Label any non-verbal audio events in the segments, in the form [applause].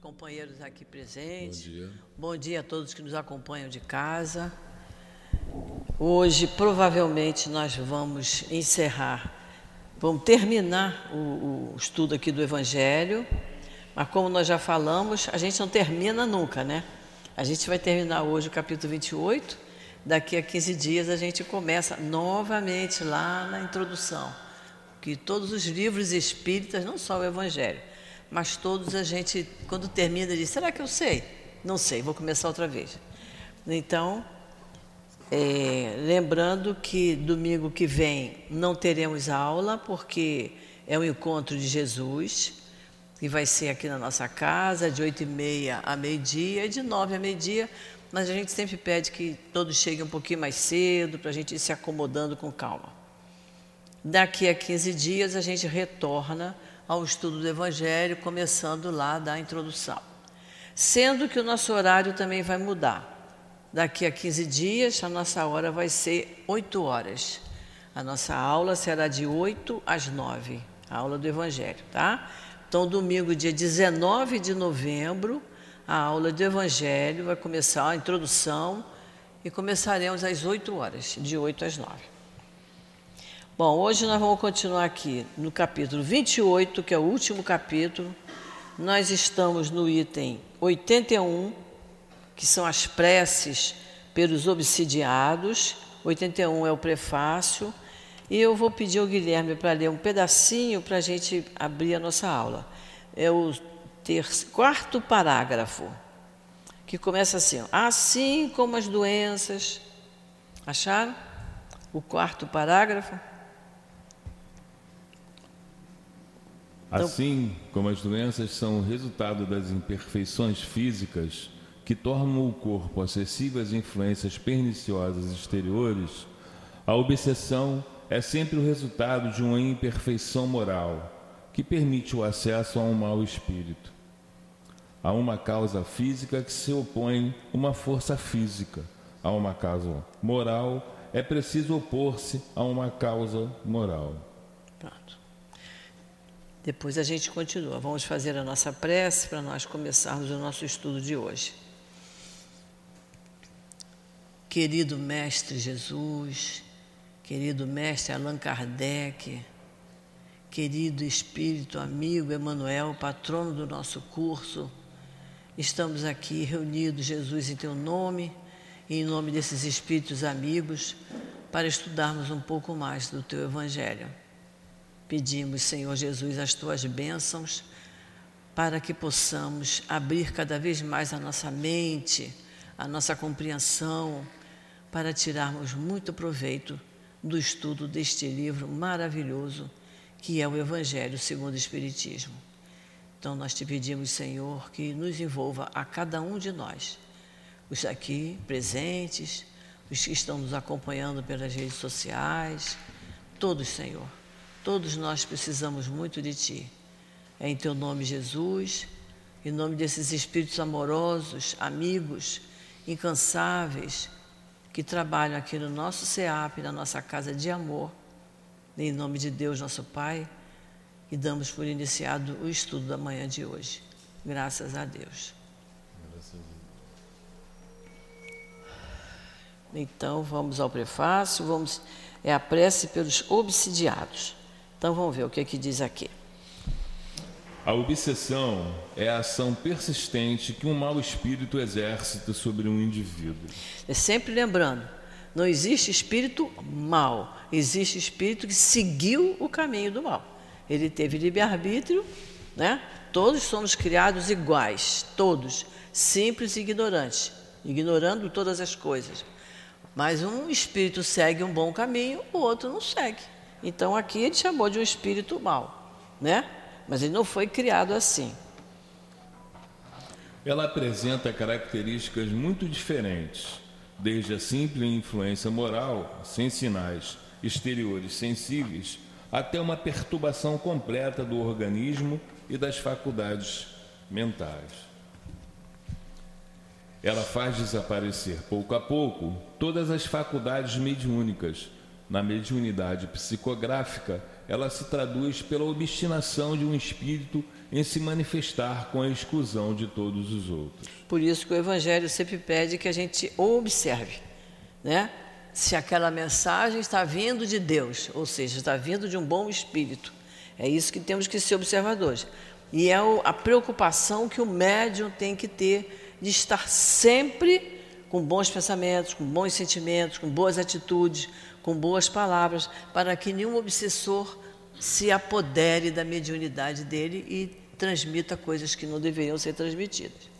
companheiros aqui presentes. Bom dia. Bom dia a todos que nos acompanham de casa. Hoje, provavelmente, nós vamos encerrar, vamos terminar o, o estudo aqui do Evangelho, mas como nós já falamos, a gente não termina nunca, né? A gente vai terminar hoje o capítulo 28, daqui a 15 dias a gente começa novamente lá na introdução, que todos os livros espíritas, não só o Evangelho, mas todos a gente, quando termina, diz: será que eu sei? Não sei, vou começar outra vez. Então, é, lembrando que domingo que vem não teremos aula, porque é o encontro de Jesus, que vai ser aqui na nossa casa, de 8 e meia a meio-dia, e de 9 a meio-dia, mas a gente sempre pede que todos cheguem um pouquinho mais cedo, para a gente ir se acomodando com calma. Daqui a 15 dias a gente retorna ao estudo do Evangelho, começando lá da introdução. Sendo que o nosso horário também vai mudar. Daqui a 15 dias, a nossa hora vai ser 8 horas. A nossa aula será de 8 às 9, a aula do Evangelho, tá? Então, domingo, dia 19 de novembro, a aula do Evangelho vai começar a introdução e começaremos às 8 horas, de 8 às 9. Bom, hoje nós vamos continuar aqui no capítulo 28, que é o último capítulo. Nós estamos no item 81, que são as preces pelos obsidiados. 81 é o prefácio. E eu vou pedir ao Guilherme para ler um pedacinho para a gente abrir a nossa aula. É o terço, quarto parágrafo, que começa assim: Assim como as doenças. Acharam? O quarto parágrafo? Assim como as doenças são o resultado das imperfeições físicas que tornam o corpo acessível às influências perniciosas exteriores, a obsessão é sempre o resultado de uma imperfeição moral que permite o acesso a um mau espírito. Há uma causa física que se opõe uma força física. A uma causa moral é preciso opor-se a uma causa moral. Pronto. Depois a gente continua. Vamos fazer a nossa prece para nós começarmos o nosso estudo de hoje. Querido Mestre Jesus, querido Mestre Allan Kardec, querido Espírito amigo Emanuel, patrono do nosso curso, estamos aqui reunidos, Jesus, em Teu nome e em nome desses Espíritos amigos, para estudarmos um pouco mais do Teu Evangelho. Pedimos, Senhor Jesus, as tuas bênçãos para que possamos abrir cada vez mais a nossa mente, a nossa compreensão, para tirarmos muito proveito do estudo deste livro maravilhoso que é o Evangelho segundo o Espiritismo. Então nós te pedimos, Senhor, que nos envolva a cada um de nós, os aqui presentes, os que estão nos acompanhando pelas redes sociais, todos, Senhor Todos nós precisamos muito de Ti. É em Teu nome, Jesus, em nome desses espíritos amorosos, amigos, incansáveis, que trabalham aqui no nosso SEAP, na nossa casa de amor, em nome de Deus, nosso Pai, e damos por iniciado o estudo da manhã de hoje. Graças a Deus. Então, vamos ao prefácio, vamos é a prece pelos obsidiados. Então vamos ver o que, é que diz aqui. A obsessão é a ação persistente que um mau espírito exercita sobre um indivíduo. É sempre lembrando, não existe espírito mal, existe espírito que seguiu o caminho do mal. Ele teve livre-arbítrio, né? Todos somos criados iguais, todos, simples e ignorantes, ignorando todas as coisas. Mas um espírito segue um bom caminho, o outro não segue. Então aqui ele chamou de um espírito mau, né? Mas ele não foi criado assim. Ela apresenta características muito diferentes, desde a simples influência moral, sem sinais exteriores sensíveis, até uma perturbação completa do organismo e das faculdades mentais. Ela faz desaparecer pouco a pouco todas as faculdades mediúnicas, na mediunidade psicográfica, ela se traduz pela obstinação de um espírito em se manifestar com a exclusão de todos os outros. Por isso que o Evangelho sempre pede que a gente observe, né? Se aquela mensagem está vindo de Deus, ou seja, está vindo de um bom espírito. É isso que temos que ser observadores. E é a preocupação que o médium tem que ter de estar sempre com bons pensamentos, com bons sentimentos, com boas atitudes, com boas palavras, para que nenhum obsessor se apodere da mediunidade dele e transmita coisas que não deveriam ser transmitidas.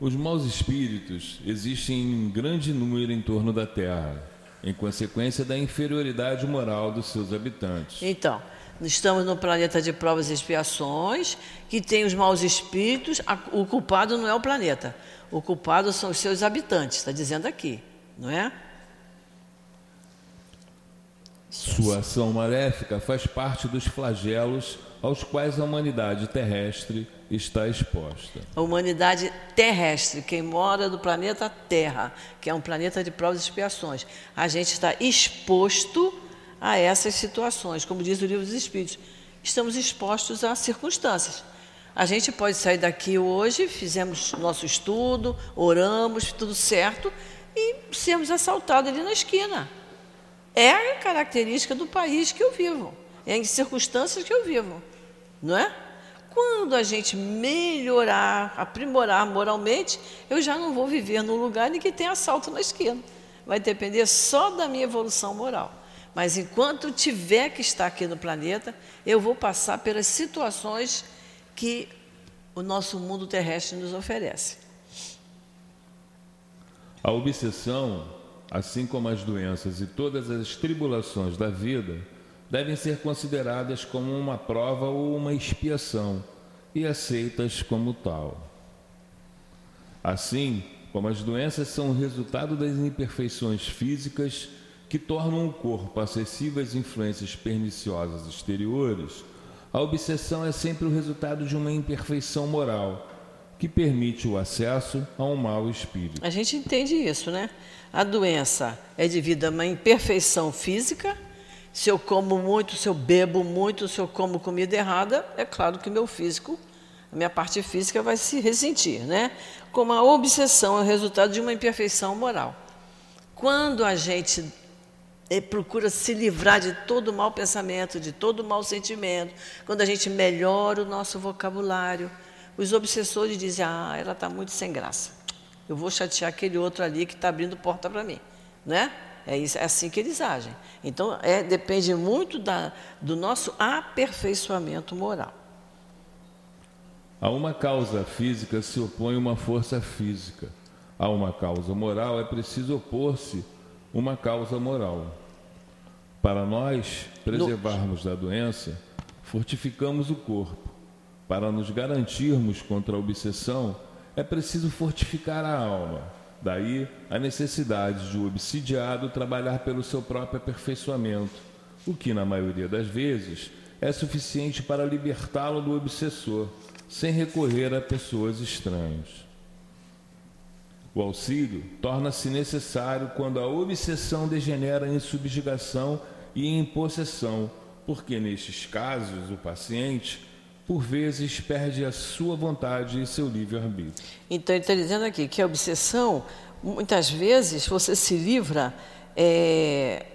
Os maus espíritos existem em grande número em torno da Terra, em consequência da inferioridade moral dos seus habitantes. Então, estamos no planeta de provas e expiações, que tem os maus espíritos, o culpado não é o planeta, o culpado são os seus habitantes, está dizendo aqui, não é? Sua ação maléfica faz parte dos flagelos aos quais a humanidade terrestre está exposta. A humanidade terrestre, quem mora no planeta Terra, que é um planeta de provas e expiações, a gente está exposto a essas situações, como diz o livro dos Espíritos. Estamos expostos a circunstâncias. A gente pode sair daqui hoje, fizemos nosso estudo, oramos, tudo certo, e sermos assaltados ali na esquina. É a característica do país que eu vivo, é em circunstâncias que eu vivo, não é? Quando a gente melhorar, aprimorar moralmente, eu já não vou viver num lugar em que tem assalto na esquina. Vai depender só da minha evolução moral. Mas enquanto tiver que estar aqui no planeta, eu vou passar pelas situações que o nosso mundo terrestre nos oferece. A obsessão assim como as doenças e todas as tribulações da vida, devem ser consideradas como uma prova ou uma expiação e aceitas como tal. Assim como as doenças são o resultado das imperfeições físicas que tornam o corpo acessível às influências perniciosas exteriores, a obsessão é sempre o resultado de uma imperfeição moral que permite o acesso a um mau espírito. A gente entende isso, né? A doença é devido a uma imperfeição física. Se eu como muito, se eu bebo muito, se eu como comida errada, é claro que meu físico, a minha parte física vai se ressentir, né? Como a obsessão é o resultado de uma imperfeição moral. Quando a gente eh, procura se livrar de todo mau pensamento, de todo mau sentimento, quando a gente melhora o nosso vocabulário, os obsessores dizem: ah, ela está muito sem graça eu vou chatear aquele outro ali que está abrindo porta para mim, né? É, isso, é assim que eles agem. Então, é, depende muito da, do nosso aperfeiçoamento moral. A uma causa física se opõe uma força física. A uma causa moral é preciso opor-se uma causa moral. Para nós preservarmos da doença, fortificamos o corpo. Para nos garantirmos contra a obsessão, é preciso fortificar a alma. Daí a necessidade de o obsidiado trabalhar pelo seu próprio aperfeiçoamento, o que, na maioria das vezes, é suficiente para libertá-lo do obsessor, sem recorrer a pessoas estranhas. O auxílio torna-se necessário quando a obsessão degenera em subjugação e em possessão, porque nestes casos o paciente por vezes perde a sua vontade e seu livre-arbítrio. Então, ele está dizendo aqui que a obsessão, muitas vezes, você se livra é,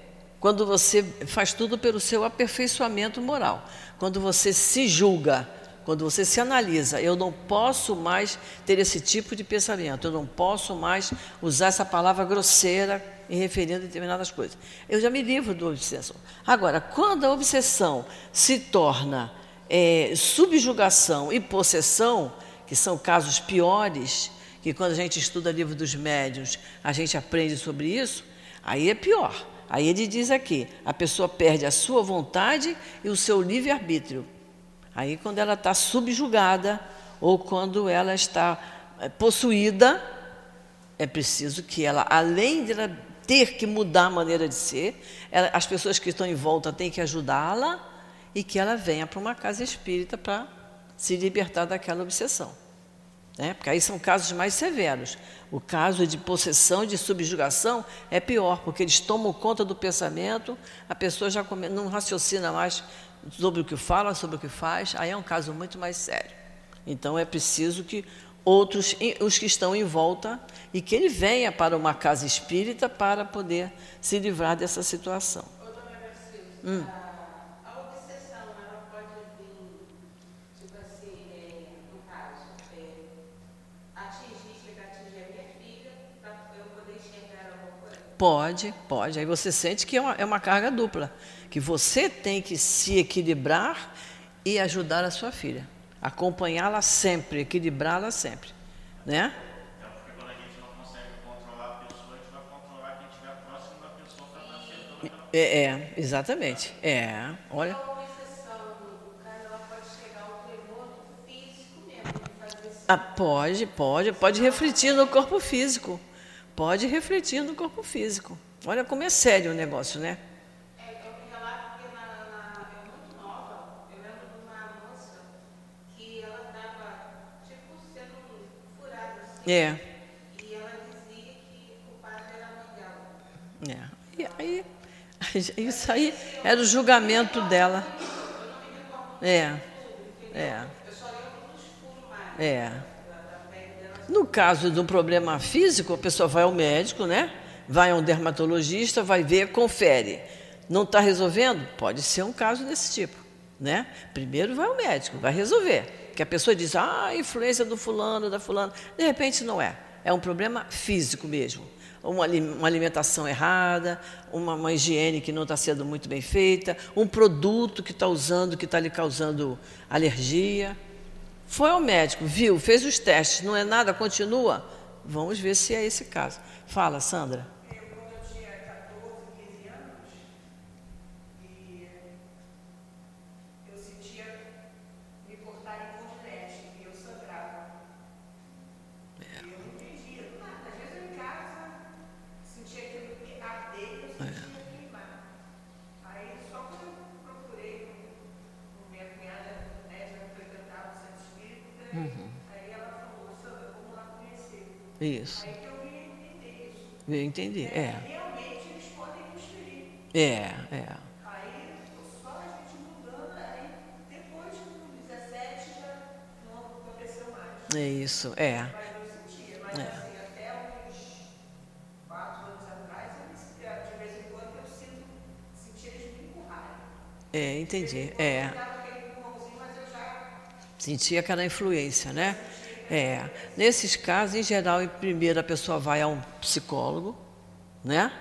quando você faz tudo pelo seu aperfeiçoamento moral, quando você se julga, quando você se analisa. Eu não posso mais ter esse tipo de pensamento, eu não posso mais usar essa palavra grosseira em referindo a determinadas coisas. Eu já me livro do obsessão. Agora, quando a obsessão se torna é, subjugação e possessão, que são casos piores, que quando a gente estuda livro dos médios, a gente aprende sobre isso, aí é pior. Aí ele diz aqui: a pessoa perde a sua vontade e o seu livre-arbítrio. Aí, quando ela está subjugada ou quando ela está é, possuída, é preciso que ela, além de ela ter que mudar a maneira de ser, ela, as pessoas que estão em volta têm que ajudá-la e que ela venha para uma casa espírita para se libertar daquela obsessão. Né? Porque aí são casos mais severos. O caso de possessão, de subjugação, é pior, porque eles tomam conta do pensamento, a pessoa já come, não raciocina mais sobre o que fala, sobre o que faz, aí é um caso muito mais sério. Então é preciso que outros, os que estão em volta, e que ele venha para uma casa espírita para poder se livrar dessa situação. Hum. Pode, pode. Aí você sente que é uma, é uma carga dupla, que você tem que se equilibrar e ajudar a sua filha, acompanhá-la sempre, equilibrá-la sempre, né? É, é, exatamente. É, olha. Ah, pode, pode, pode refletir no corpo físico pode refletir no corpo físico. Olha como é sério o negócio, né? É, eu me relato porque na, na, eu muito nova, eu lembro de uma moça que ela estava, tipo, sendo furada assim. É. E ela dizia que o padre era dela. É. E aí, [laughs] isso aí era o julgamento dela. É. É. É. No caso de um problema físico, a pessoa vai ao médico, né? vai a um dermatologista, vai ver, confere. Não está resolvendo? Pode ser um caso desse tipo. Né? Primeiro vai ao médico, vai resolver. Que a pessoa diz, ah, influência do fulano, da fulana. De repente não é. É um problema físico mesmo. Uma, alimentação errada, uma, uma higiene que não está sendo muito bem feita, um produto que está usando que está lhe causando alergia. Foi ao médico, viu, fez os testes, não é nada, continua? Vamos ver se é esse caso. Fala, Sandra. Isso. Aí que eu vim entender isso. Vim entender, é. Realmente eles podem transferir. É, é. Aí só a gente mudando, aí depois do 17 já não aconteceu mais. É isso, é. Mas eu sentia, mas é. assim, até uns 4 anos atrás, de vez em quando eu sinto, sentia eles me empurrarem. É, entendi. É. Sentia aquela influência, né? É, nesses casos, em geral, em primeiro a pessoa vai a um psicólogo, né?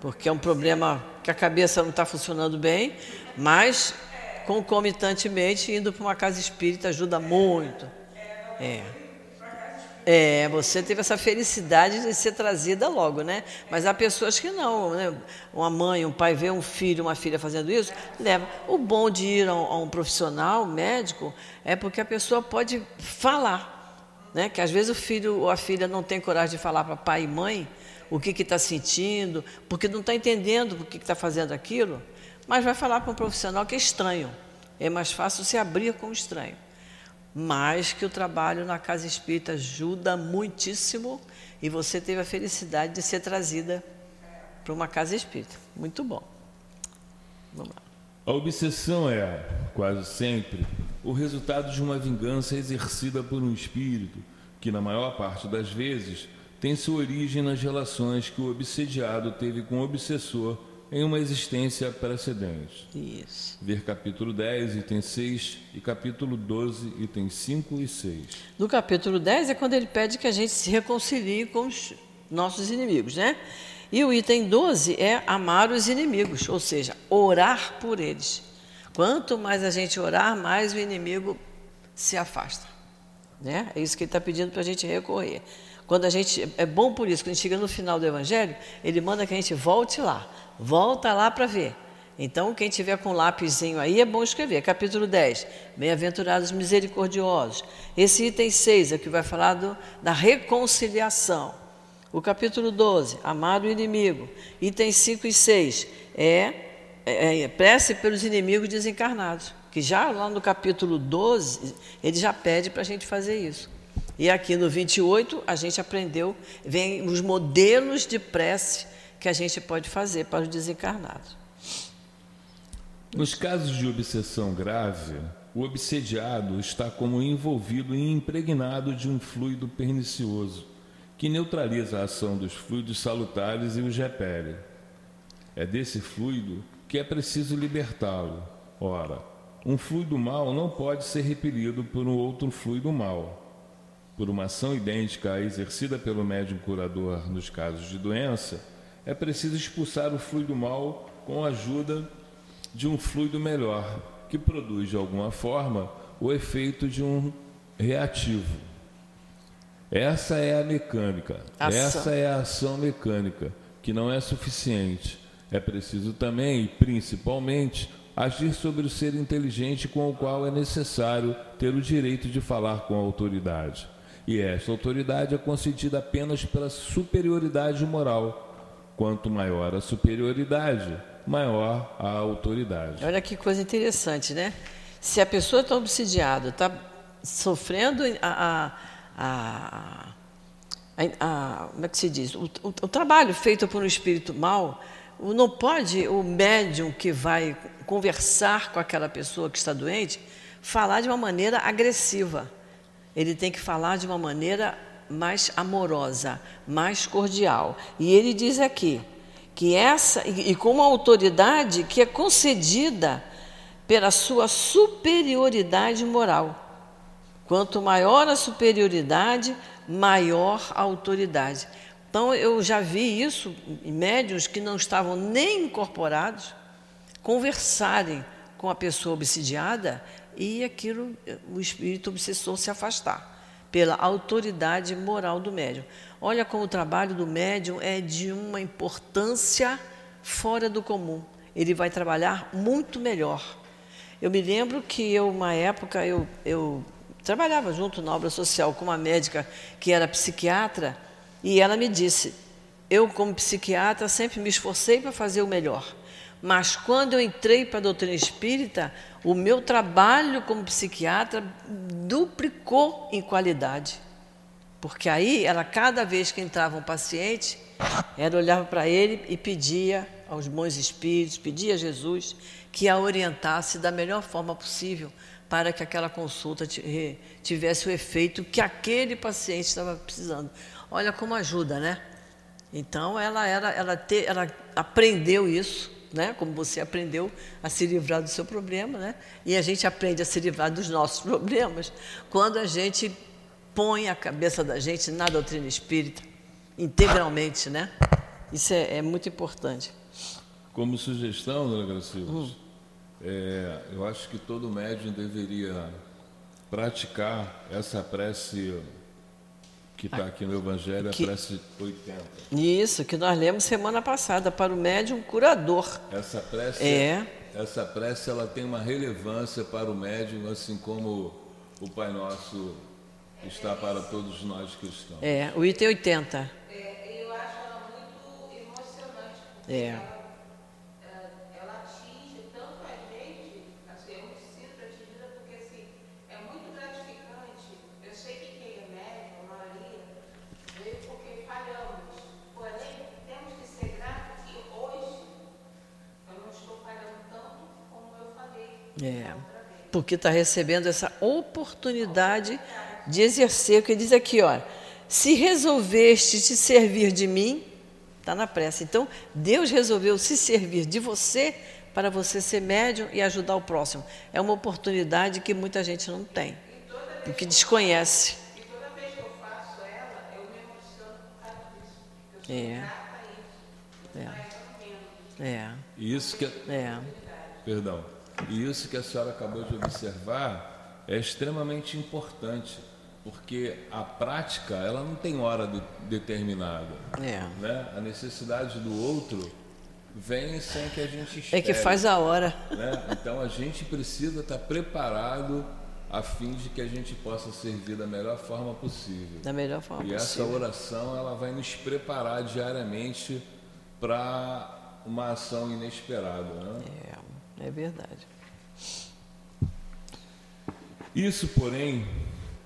Porque é um problema que a cabeça não está funcionando bem, mas concomitantemente indo para uma casa espírita ajuda muito. É. É, você teve essa felicidade de ser trazida logo, né? Mas há pessoas que não, né? Uma mãe, um pai vê um filho, uma filha fazendo isso, leva. O bom de ir a um, a um profissional médico é porque a pessoa pode falar né? que às vezes o filho ou a filha não tem coragem de falar para pai e mãe o que está sentindo, porque não está entendendo o que está fazendo aquilo, mas vai falar para um profissional que é estranho. É mais fácil se abrir com o estranho. Mas que o trabalho na casa espírita ajuda muitíssimo e você teve a felicidade de ser trazida para uma casa espírita. Muito bom. Vamos lá. A obsessão é, quase sempre, o resultado de uma vingança exercida por um espírito que, na maior parte das vezes, tem sua origem nas relações que o obsediado teve com o obsessor em uma existência precedente. Isso. Ver capítulo 10, item 6 e capítulo 12, item 5 e 6. No capítulo 10 é quando ele pede que a gente se reconcilie com os nossos inimigos, né? E o item 12 é amar os inimigos, ou seja, orar por eles. Quanto mais a gente orar, mais o inimigo se afasta. Né? É isso que ele está pedindo para a gente recorrer. Quando a gente é bom por isso, quando a gente chega no final do Evangelho, ele manda que a gente volte lá, volta lá para ver. Então, quem tiver com lápisinho aí, é bom escrever. Capítulo 10, Bem-aventurados misericordiosos. Esse item 6 é que vai falar do, da reconciliação. O capítulo 12, Amar o inimigo. Item 5 e 6 é é, é, prece pelos inimigos desencarnados, que já lá no capítulo 12, ele já pede para a gente fazer isso. E aqui no 28, a gente aprendeu, vem os modelos de prece que a gente pode fazer para os desencarnados. Nos casos de obsessão grave, o obsediado está como envolvido e impregnado de um fluido pernicioso que neutraliza a ação dos fluidos salutares e os repele. É desse fluido que é preciso libertá-lo. Ora, um fluido mal não pode ser repelido por um outro fluido mal. Por uma ação idêntica à exercida pelo médium curador nos casos de doença, é preciso expulsar o fluido mal com a ajuda de um fluido melhor, que produz de alguma forma o efeito de um reativo. Essa é a mecânica, ação. essa é a ação mecânica, que não é suficiente. É preciso também, e principalmente, agir sobre o ser inteligente com o qual é necessário ter o direito de falar com a autoridade. E esta autoridade é concedida apenas pela superioridade moral. Quanto maior a superioridade, maior a autoridade. Olha que coisa interessante, né? Se a pessoa está obsidiada, está sofrendo a, a, a, a, como é que se diz? O, o, o trabalho feito por um espírito mal, não pode o médium que vai conversar com aquela pessoa que está doente falar de uma maneira agressiva. Ele tem que falar de uma maneira mais amorosa, mais cordial. E ele diz aqui que essa, e, e com uma autoridade que é concedida pela sua superioridade moral. Quanto maior a superioridade, maior a autoridade. Então, eu já vi isso em médios que não estavam nem incorporados conversarem com a pessoa obsidiada e aquilo, o espírito obsessor se afastar pela autoridade moral do médium. Olha como o trabalho do médium é de uma importância fora do comum. Ele vai trabalhar muito melhor. Eu me lembro que eu, uma época, eu, eu trabalhava junto na obra social com uma médica que era psiquiatra e ela me disse: eu, como psiquiatra, sempre me esforcei para fazer o melhor. Mas quando eu entrei para a doutrina espírita, o meu trabalho como psiquiatra duplicou em qualidade. Porque aí, ela, cada vez que entrava um paciente, ela olhava para ele e pedia aos bons espíritos, pedia a Jesus que a orientasse da melhor forma possível para que aquela consulta tivesse o efeito que aquele paciente estava precisando. Olha como ajuda, né? Então ela era, ela, te, ela aprendeu isso, né? Como você aprendeu a se livrar do seu problema, né? E a gente aprende a se livrar dos nossos [laughs] problemas quando a gente põe a cabeça da gente na doutrina espírita integralmente, né? Isso é, é muito importante. Como sugestão, dona Gracilda, hum. É, eu acho que todo médium deveria praticar essa prece que está aqui no Evangelho, que, a prece 80. Isso, que nós lemos semana passada, para o médium curador. Essa prece, é. essa prece ela tem uma relevância para o médium, assim como o Pai Nosso está para todos nós cristãos. É, o item 80. É, eu acho ela muito emocionante. É. É, porque está recebendo essa oportunidade de exercer o que diz aqui, ó. Se resolveste te servir de mim, está na prece. Então, Deus resolveu se servir de você para você ser médium e ajudar o próximo. É uma oportunidade que muita gente não tem, porque desconhece. E toda vez que eu faço ela, eu me emociono por causa disso. Eu sou é. É. É. Isso que é. Perdão. E isso que a senhora acabou de observar é extremamente importante, porque a prática ela não tem hora de, determinada. É. Né? A necessidade do outro vem sem que a gente espere. É que faz a hora. Né? Então a gente precisa estar preparado a fim de que a gente possa servir da melhor forma possível. Da melhor forma e possível. E essa oração ela vai nos preparar diariamente para uma ação inesperada. Né? É. É verdade. Isso, porém,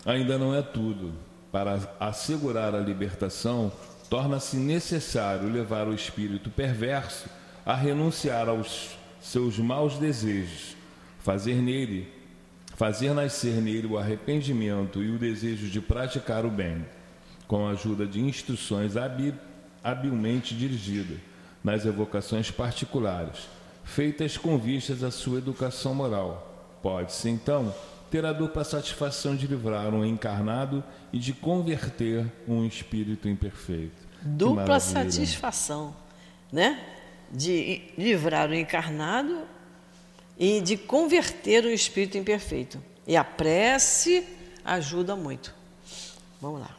ainda não é tudo. Para assegurar a libertação, torna-se necessário levar o espírito perverso a renunciar aos seus maus desejos, fazer nele, fazer nascer nele o arrependimento e o desejo de praticar o bem, com a ajuda de instruções habil, habilmente dirigidas nas evocações particulares, feitas com vistas à sua educação moral. Pode-se, então, ter a dupla satisfação de livrar um encarnado e de converter um espírito imperfeito. Dupla satisfação, né? De livrar o encarnado e de converter o espírito imperfeito. E a prece ajuda muito. Vamos lá.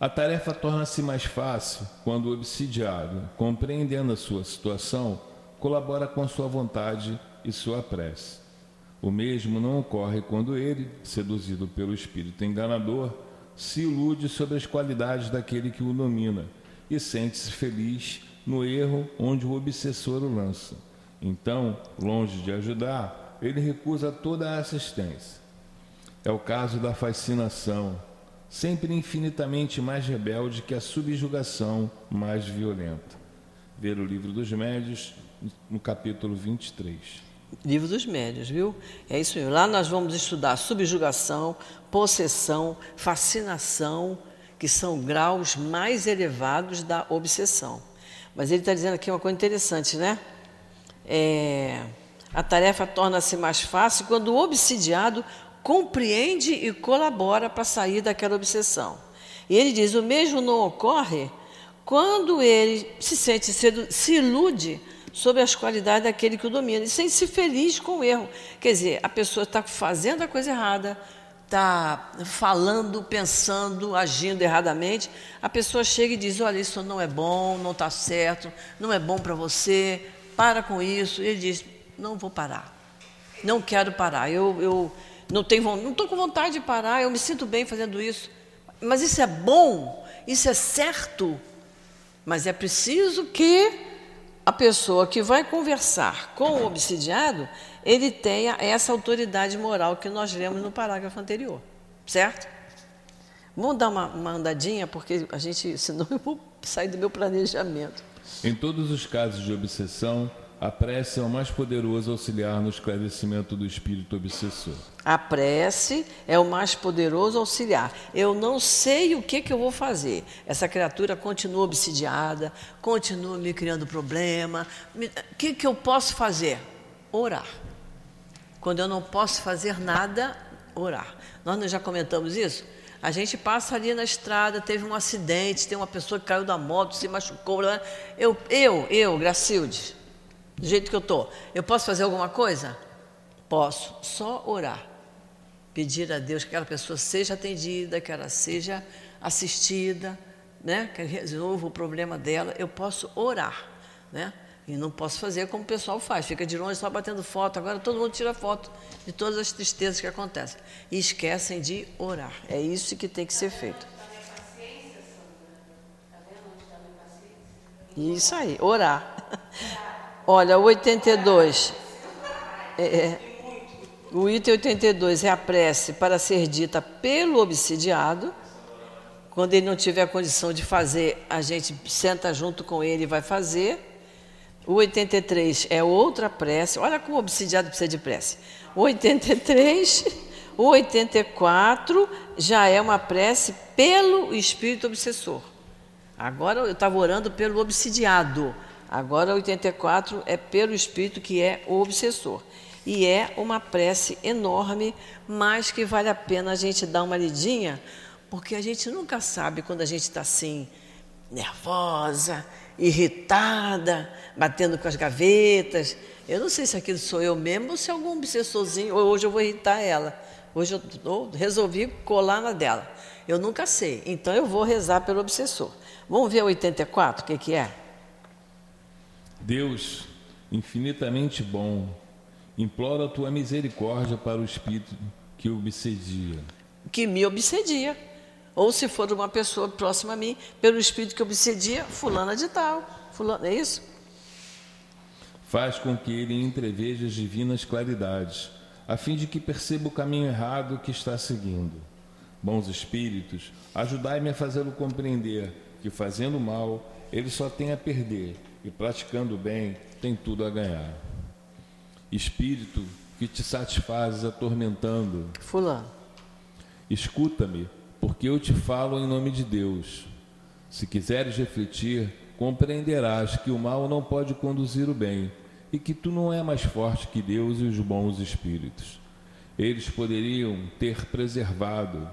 A tarefa torna-se mais fácil quando o obsidiado, compreendendo a sua situação, colabora com sua vontade e sua prece. O mesmo não ocorre quando ele, seduzido pelo espírito enganador, se ilude sobre as qualidades daquele que o domina e sente-se feliz no erro onde o obsessor o lança. Então, longe de ajudar, ele recusa toda a assistência. É o caso da fascinação, sempre infinitamente mais rebelde que a subjugação mais violenta. Ver o livro dos médios, no capítulo 23. Livro dos Médios, viu? É isso mesmo. Lá nós vamos estudar subjugação, possessão, fascinação, que são graus mais elevados da obsessão. Mas ele está dizendo aqui uma coisa interessante, né? É, a tarefa torna-se mais fácil quando o obsidiado compreende e colabora para sair daquela obsessão. E ele diz: o mesmo não ocorre quando ele se sente, se ilude sobre as qualidades daquele que o domina, e sente-se feliz com o erro. Quer dizer, a pessoa está fazendo a coisa errada, está falando, pensando, agindo erradamente, a pessoa chega e diz: Olha, isso não é bom, não está certo, não é bom para você, para com isso. E ele diz: Não vou parar, não quero parar, eu, eu não tenho, não estou com vontade de parar, eu me sinto bem fazendo isso. Mas isso é bom, isso é certo, mas é preciso que a pessoa que vai conversar com o obsidiado, ele tenha essa autoridade moral que nós lemos no parágrafo anterior, certo? Vamos dar uma, uma andadinha, porque a gente, senão [laughs] eu vou sair do meu planejamento. Em todos os casos de obsessão, a prece é o mais poderoso auxiliar no esclarecimento do espírito obsessor. A prece é o mais poderoso auxiliar. Eu não sei o que, que eu vou fazer. Essa criatura continua obsidiada, continua me criando problema. O que, que eu posso fazer? Orar. Quando eu não posso fazer nada, orar. Nós já comentamos isso? A gente passa ali na estrada, teve um acidente, tem uma pessoa que caiu da moto, se machucou. Eu, eu, eu, Gracilde, do jeito que eu estou, eu posso fazer alguma coisa? Posso, só orar. Pedir a Deus que aquela pessoa seja atendida, que ela seja assistida, né? que resolva o problema dela. Eu posso orar, né? E não posso fazer como o pessoal faz, fica de longe só batendo foto. Agora todo mundo tira foto de todas as tristezas que acontecem. E esquecem de orar. É isso que tem que ser feito. Isso aí, orar. [laughs] Olha, o 82. É, é, o item 82 é a prece para ser dita pelo obsidiado. Quando ele não tiver condição de fazer, a gente senta junto com ele e vai fazer. O 83 é outra prece. Olha como o obsidiado precisa de prece. O 83, o 84 já é uma prece pelo espírito obsessor. Agora eu estava orando pelo obsidiado. Agora, 84 é pelo Espírito que é o obsessor. E é uma prece enorme, mas que vale a pena a gente dar uma lidinha, porque a gente nunca sabe quando a gente está assim, nervosa, irritada, batendo com as gavetas. Eu não sei se aquilo sou eu mesmo ou se é algum obsessorzinho, ou hoje eu vou irritar ela. Hoje eu resolvi colar na dela. Eu nunca sei. Então eu vou rezar pelo obsessor. Vamos ver o 84, o que, que é? Deus, infinitamente bom, imploro a tua misericórdia para o espírito que obsedia. Que me obsedia. Ou se for uma pessoa próxima a mim, pelo espírito que obsedia, fulana de tal. Fulana, é isso? Faz com que ele entreveja as divinas claridades, a fim de que perceba o caminho errado que está seguindo. Bons espíritos, ajudai-me a fazê-lo compreender que, fazendo mal, ele só tem a perder e praticando bem, tem tudo a ganhar. Espírito que te satisfazes atormentando. Fulano. Escuta-me, porque eu te falo em nome de Deus. Se quiseres refletir, compreenderás que o mal não pode conduzir o bem e que tu não é mais forte que Deus e os bons espíritos. Eles poderiam ter preservado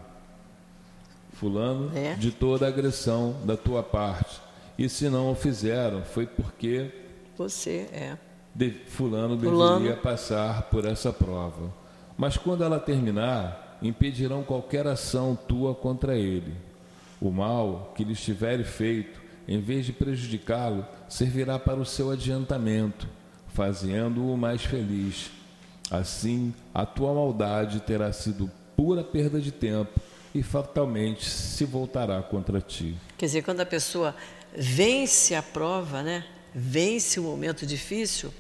Fulano É. de toda agressão da tua parte. E se não o fizeram, foi porque Você é. de- fulano Fulano. deveria passar por essa prova. Mas quando ela terminar, impedirão qualquer ação tua contra ele. O mal que lhes tiver feito, em vez de prejudicá-lo, servirá para o seu adiantamento, fazendo-o mais feliz. Assim, a tua maldade terá sido pura perda de tempo e fatalmente se voltará contra ti. Quer dizer, quando a pessoa vence a prova, né? vence o momento difícil,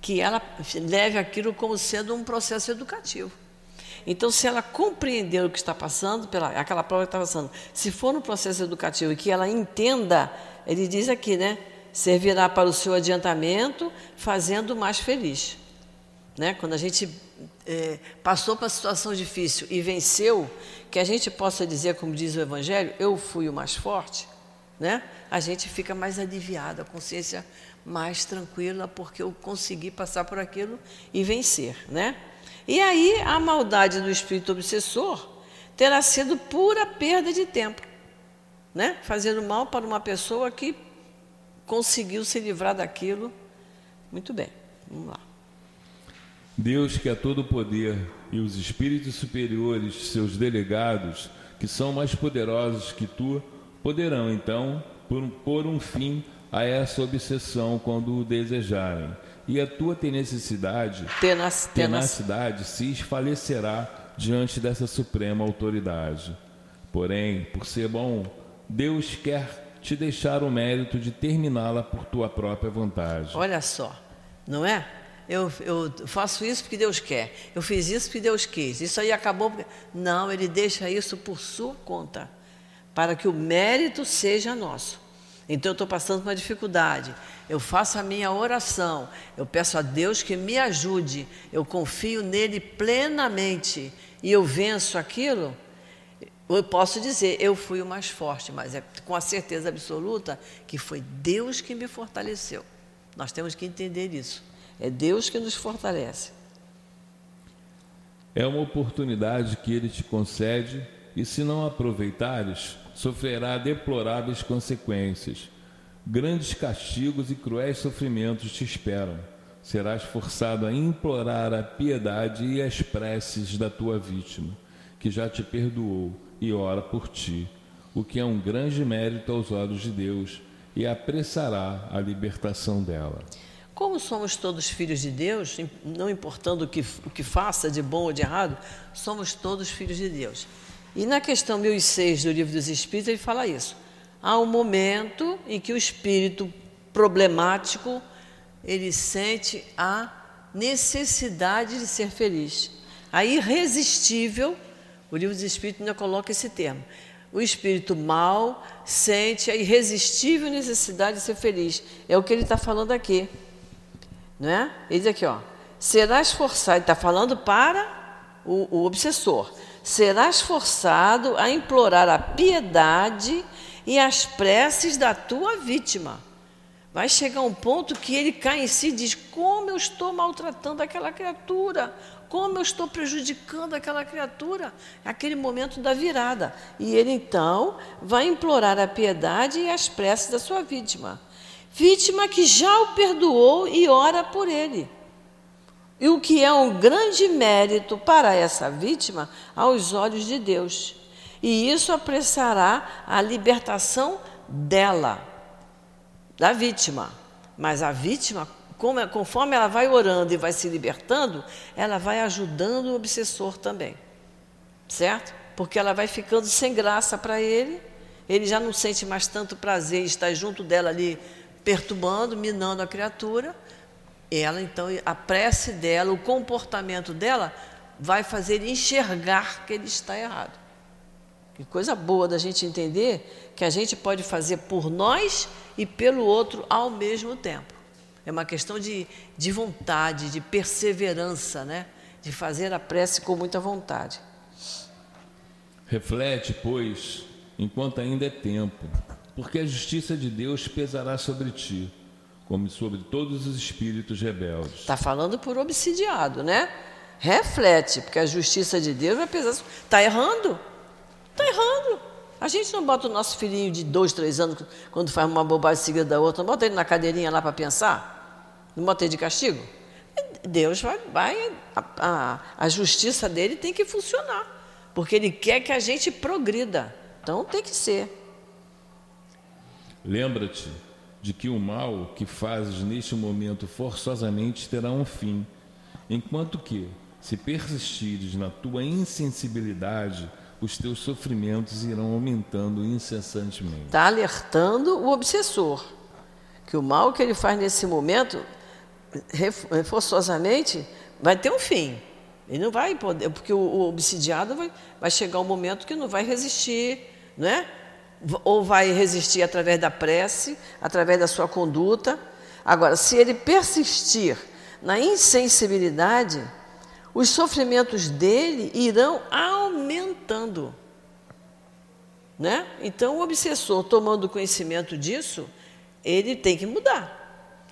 que ela leve aquilo como sendo um processo educativo. Então, se ela compreender o que está passando, pela, aquela prova que está passando, se for um processo educativo e que ela entenda, ele diz aqui, né? Servirá para o seu adiantamento, fazendo mais feliz. Né? Quando a gente eh, passou por uma situação difícil e venceu, que a gente possa dizer, como diz o Evangelho, eu fui o mais forte, né? a gente fica mais aliviado, a consciência mais tranquila, porque eu consegui passar por aquilo e vencer. Né? E aí a maldade do espírito obsessor terá sido pura perda de tempo, né? fazendo mal para uma pessoa que conseguiu se livrar daquilo. Muito bem, vamos lá. Deus que é todo poder e os espíritos superiores, seus delegados, que são mais poderosos que tu, poderão então pôr um fim a essa obsessão quando o desejarem. E a tua tenacidade, Tenac, tenac, tenacidade se esfalecerá diante dessa suprema autoridade. Porém, por ser bom, Deus quer te deixar o mérito de terminá-la por tua própria vontade. Olha só, não é? Eu, eu faço isso porque Deus quer. Eu fiz isso porque Deus quis. Isso aí acabou. Porque... Não, Ele deixa isso por sua conta, para que o mérito seja nosso. Então eu estou passando por uma dificuldade. Eu faço a minha oração. Eu peço a Deus que me ajude. Eu confio nele plenamente e eu venço aquilo. Eu posso dizer, eu fui o mais forte, mas é com a certeza absoluta que foi Deus que me fortaleceu. Nós temos que entender isso. É Deus que nos fortalece. É uma oportunidade que ele te concede e, se não aproveitares, sofrerá deploráveis consequências. Grandes castigos e cruéis sofrimentos te esperam. Serás forçado a implorar a piedade e as preces da tua vítima, que já te perdoou e ora por ti, o que é um grande mérito aos olhos de Deus e apressará a libertação dela. Como somos todos filhos de Deus, não importando o que, o que faça de bom ou de errado, somos todos filhos de Deus. E na questão 1006 do Livro dos Espíritos, ele fala isso. Há um momento em que o espírito problemático ele sente a necessidade de ser feliz. A irresistível, o Livro dos Espíritos ainda coloca esse termo. O espírito mal sente a irresistível necessidade de ser feliz. É o que ele está falando aqui. Não é? Ele diz aqui, ó. Serás forçado, está falando para o, o obsessor. Serás forçado a implorar a piedade e as preces da tua vítima. Vai chegar um ponto que ele cai em si e diz: Como eu estou maltratando aquela criatura? Como eu estou prejudicando aquela criatura? Aquele momento da virada. E ele então vai implorar a piedade e as preces da sua vítima. Vítima que já o perdoou e ora por ele. E o que é um grande mérito para essa vítima aos olhos de Deus. E isso apressará a libertação dela, da vítima. Mas a vítima, como- conforme ela vai orando e vai se libertando, ela vai ajudando o obsessor também. Certo? Porque ela vai ficando sem graça para ele, ele já não sente mais tanto prazer em estar junto dela ali, perturbando, minando a criatura. Ela, então, a prece dela, o comportamento dela, vai fazer enxergar que ele está errado. Que coisa boa da gente entender que a gente pode fazer por nós e pelo outro ao mesmo tempo. É uma questão de, de vontade, de perseverança, né? de fazer a prece com muita vontade. Reflete, pois, enquanto ainda é tempo, porque a justiça de Deus pesará sobre ti, como sobre todos os espíritos rebeldes. Está falando por obsidiado, né? Reflete, porque a justiça de Deus vai pesar. Está errando? Está errando. A gente não bota o nosso filhinho de dois, três anos, quando faz uma bobagem seguida da outra, não bota ele na cadeirinha lá para pensar? Não bota ele de castigo? Deus vai, vai a, a, a justiça dele tem que funcionar, porque ele quer que a gente progrida. Então tem que ser. Lembra-te de que o mal que fazes neste momento forçosamente terá um fim, enquanto que, se persistires na tua insensibilidade, os teus sofrimentos irão aumentando incessantemente. Está alertando o obsessor que o mal que ele faz nesse momento, forçosamente, vai ter um fim. Ele não vai poder, porque o, obsidiado vai, vai chegar um momento que não vai resistir, não é? Ou vai resistir através da prece, através da sua conduta. Agora, se ele persistir na insensibilidade, os sofrimentos dele irão aumentando. Né? Então, o obsessor, tomando conhecimento disso, ele tem que mudar.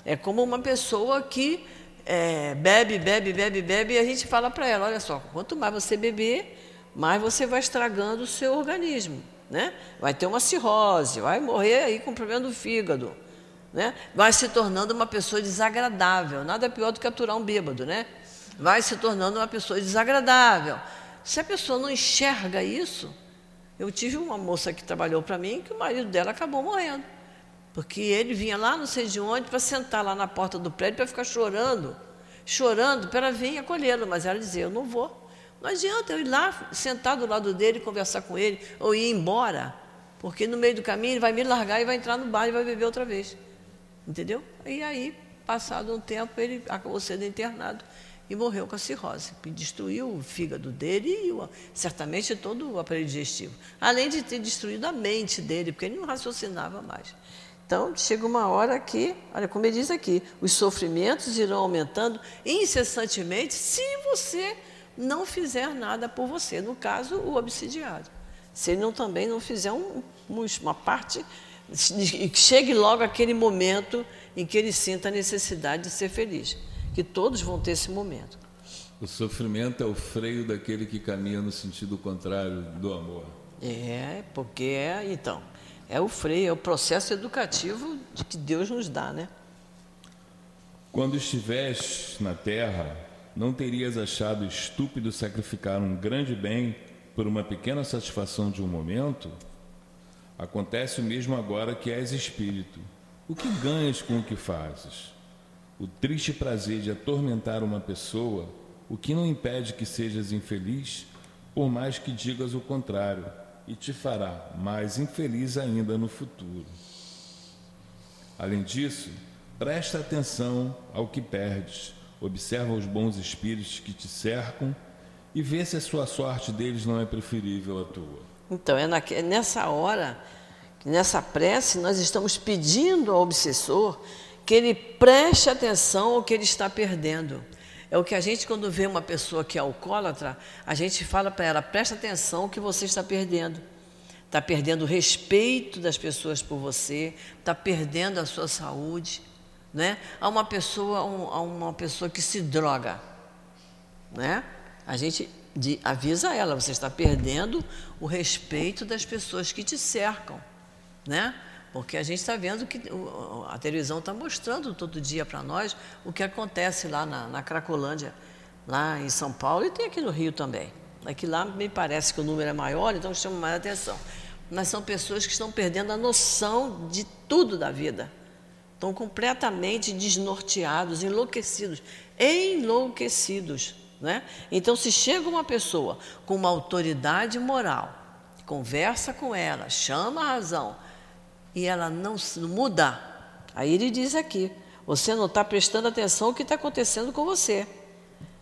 É como uma pessoa que é, bebe, bebe, bebe, bebe, e a gente fala para ela: olha só, quanto mais você beber, mais você vai estragando o seu organismo. Né? Vai ter uma cirrose, vai morrer aí com problema do fígado. Né? Vai se tornando uma pessoa desagradável. Nada pior do que aturar um bêbado, né? vai se tornando uma pessoa desagradável. Se a pessoa não enxerga isso, eu tive uma moça que trabalhou para mim que o marido dela acabou morrendo. Porque ele vinha lá, não sei de onde, para sentar lá na porta do prédio para ficar chorando, chorando para vir acolhê-lo. Mas ela dizia: Eu não vou. Não adianta eu ir lá, sentar do lado dele, conversar com ele, ou ir embora, porque no meio do caminho ele vai me largar e vai entrar no bar e vai beber outra vez. Entendeu? E aí, passado um tempo, ele acabou sendo internado e morreu com a cirrose. Destruiu o fígado dele e o, certamente todo o aparelho digestivo. Além de ter destruído a mente dele, porque ele não raciocinava mais. Então, chega uma hora que, olha como ele diz aqui, os sofrimentos irão aumentando incessantemente se você não fizer nada por você. No caso, o obsidiado. Se ele não, também não fizer um, uma parte, chegue logo aquele momento em que ele sinta a necessidade de ser feliz que todos vão ter esse momento. O sofrimento é o freio daquele que caminha no sentido contrário do amor. É, porque é, então, é o freio, é o processo educativo que Deus nos dá, né? Quando estiveres na terra, não terias achado estúpido sacrificar um grande bem por uma pequena satisfação de um momento? Acontece o mesmo agora que és espírito. O que ganhas com o que fazes? o triste prazer de atormentar uma pessoa, o que não impede que sejas infeliz, por mais que digas o contrário, e te fará mais infeliz ainda no futuro. Além disso, presta atenção ao que perdes, observa os bons espíritos que te cercam e vê se a sua sorte deles não é preferível à tua. Então, é, é nessa hora, nessa prece, nós estamos pedindo ao obsessor que ele preste atenção ao que ele está perdendo. É o que a gente, quando vê uma pessoa que é alcoólatra, a gente fala para ela: preste atenção ao que você está perdendo. Está perdendo o respeito das pessoas por você, está perdendo a sua saúde. Né? Há uma pessoa, um, há uma pessoa que se droga. Né? A gente de, avisa ela: você está perdendo o respeito das pessoas que te cercam. Né? Porque a gente está vendo que a televisão está mostrando todo dia para nós o que acontece lá na, na, Cracolândia, lá em São Paulo e tem aqui no Rio também. Aqui lá me parece que o número é maior, então chama mais atenção. Mas são pessoas que estão perdendo a noção de tudo da vida. Estão completamente desnorteados, enlouquecidos. Enlouquecidos. Né? Então, se chega uma pessoa com uma autoridade moral, conversa com ela, chama a razão, e ela não muda, aí ele diz aqui: você não está prestando atenção ao que está acontecendo com você.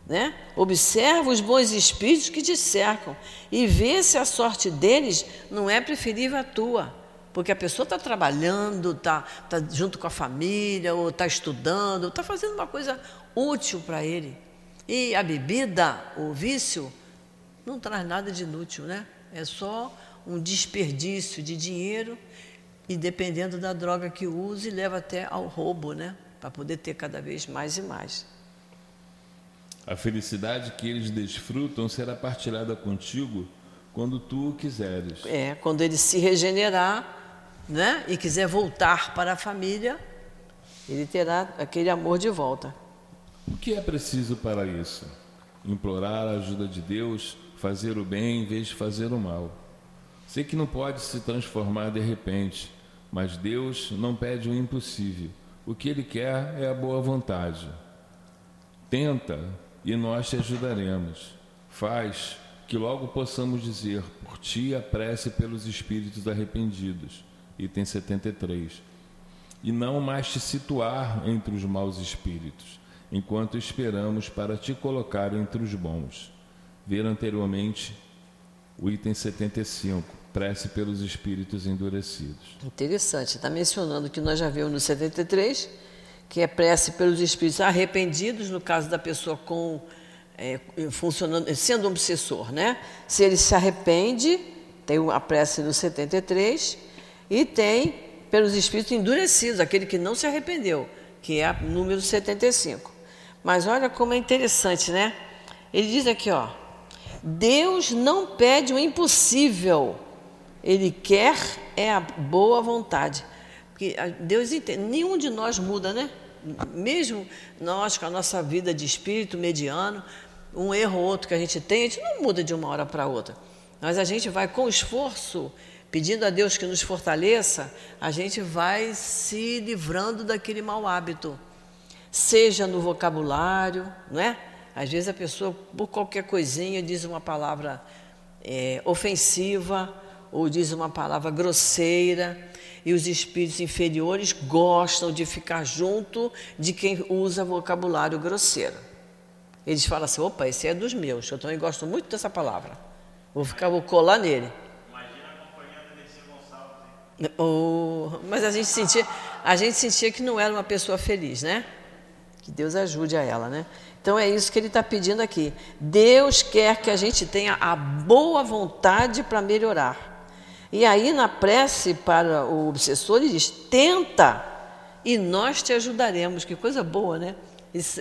Né? Observa os bons espíritos que te cercam e vê se a sorte deles não é preferível à tua. Porque a pessoa está trabalhando, está tá junto com a família, ou está estudando, está fazendo uma coisa útil para ele. E a bebida, o vício, não traz nada de inútil, né? É só um desperdício de dinheiro e dependendo da droga que use, leva até ao roubo, né? Para poder ter cada vez mais e mais. A felicidade que eles desfrutam será partilhada contigo quando tu o quiseres. É, quando ele se regenerar, né? E quiser voltar para a família, ele terá aquele amor de volta. O que é preciso para isso? Implorar a ajuda de Deus, fazer o bem em vez de fazer o mal. Sei que não pode se transformar de repente, mas Deus não pede o impossível. O que Ele quer é a boa vontade. Tenta e nós te ajudaremos. Faz que logo possamos dizer por ti a prece pelos espíritos arrependidos. Item 73. E não mais te situar entre os maus espíritos, enquanto esperamos para te colocar entre os bons. Ver anteriormente o item 75 prece pelos espíritos endurecidos. Interessante, está mencionando que nós já vimos no 73, que é prece pelos espíritos arrependidos, no caso da pessoa com é, funcionando, sendo um obsessor, né? Se ele se arrepende, tem a prece no 73, e tem pelos espíritos endurecidos, aquele que não se arrependeu, que é o número 75. Mas olha como é interessante, né? Ele diz aqui, ó, Deus não pede o impossível ele quer é a boa vontade. Porque Deus entende, nenhum de nós muda, né? Mesmo nós com a nossa vida de espírito mediano, um erro ou outro que a gente tem, a gente não muda de uma hora para outra. Mas a gente vai com esforço, pedindo a Deus que nos fortaleça, a gente vai se livrando daquele mau hábito. Seja no vocabulário, não é? Às vezes a pessoa, por qualquer coisinha, diz uma palavra é, ofensiva, ou diz uma palavra grosseira, e os espíritos inferiores gostam de ficar junto de quem usa vocabulário grosseiro. Eles falam assim: opa, esse é dos meus, eu também gosto muito dessa palavra. Vou ficar, vou colar nele. Imagina a companhia da Gonçalves. Oh, mas a gente, sentia, a gente sentia que não era uma pessoa feliz, né? Que Deus ajude a ela, né? Então é isso que ele está pedindo aqui. Deus quer que a gente tenha a boa vontade para melhorar. E aí, na prece para o obsessor, ele diz: tenta e nós te ajudaremos. Que coisa boa, né?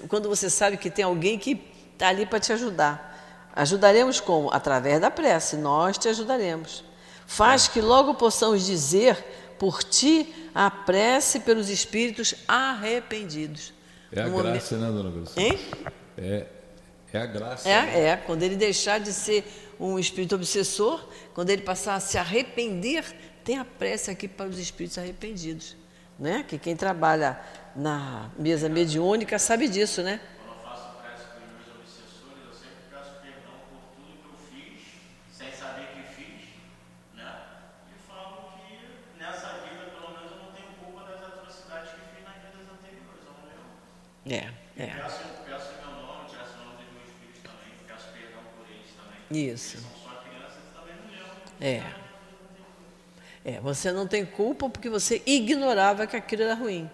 Quando você sabe que tem alguém que está ali para te ajudar. Ajudaremos como? Através da prece, nós te ajudaremos. Faz que logo possamos dizer por ti a prece pelos espíritos arrependidos. É a graça, momento... né, dona Graça? Hein? É, é a graça. É, né? é, quando ele deixar de ser um espírito obsessor, quando ele passar a se arrepender, tem a prece aqui para os espíritos arrependidos. Né? Que quem trabalha na mesa mediúnica sabe disso, né? Quando eu faço prece para os meus obsessores, eu sempre peço perdão por tudo que eu fiz, sem saber que fiz, né? E falo que nessa vida, pelo menos, eu não tenho culpa das atrocidades que fiz nas vidas anteriores, eu não lembro. É, é. Peço, peço meu nome, peço o nome dos meus filhos também, peço perdão por eles também. Isso. É. É, você não tem culpa porque você ignorava que aquilo era ruim.